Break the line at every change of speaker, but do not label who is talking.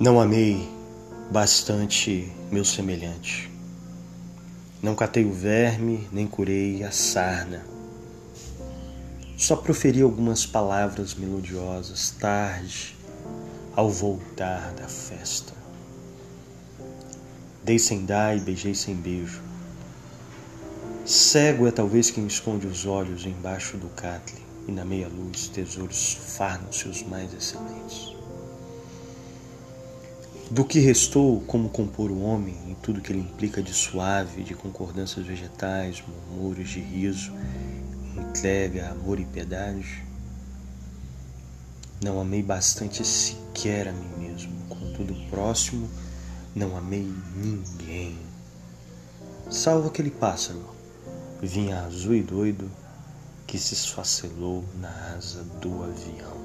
Não amei bastante meu semelhante. Não catei o verme, nem curei a sarna. Só proferi algumas palavras melodiosas tarde, ao voltar da festa. Dei sem dar e beijei sem beijo. Cego é talvez quem esconde os olhos embaixo do catle, e na meia luz tesouros farnam-se os mais excelentes. Do que restou como compor o homem em tudo que ele implica de suave, de concordâncias vegetais, murmúrios de riso, entrega, amor e piedade? Não amei bastante sequer a mim mesmo, contudo próximo, não amei ninguém. Salvo aquele pássaro, vinha azul e doido, que se esfacelou na asa do avião.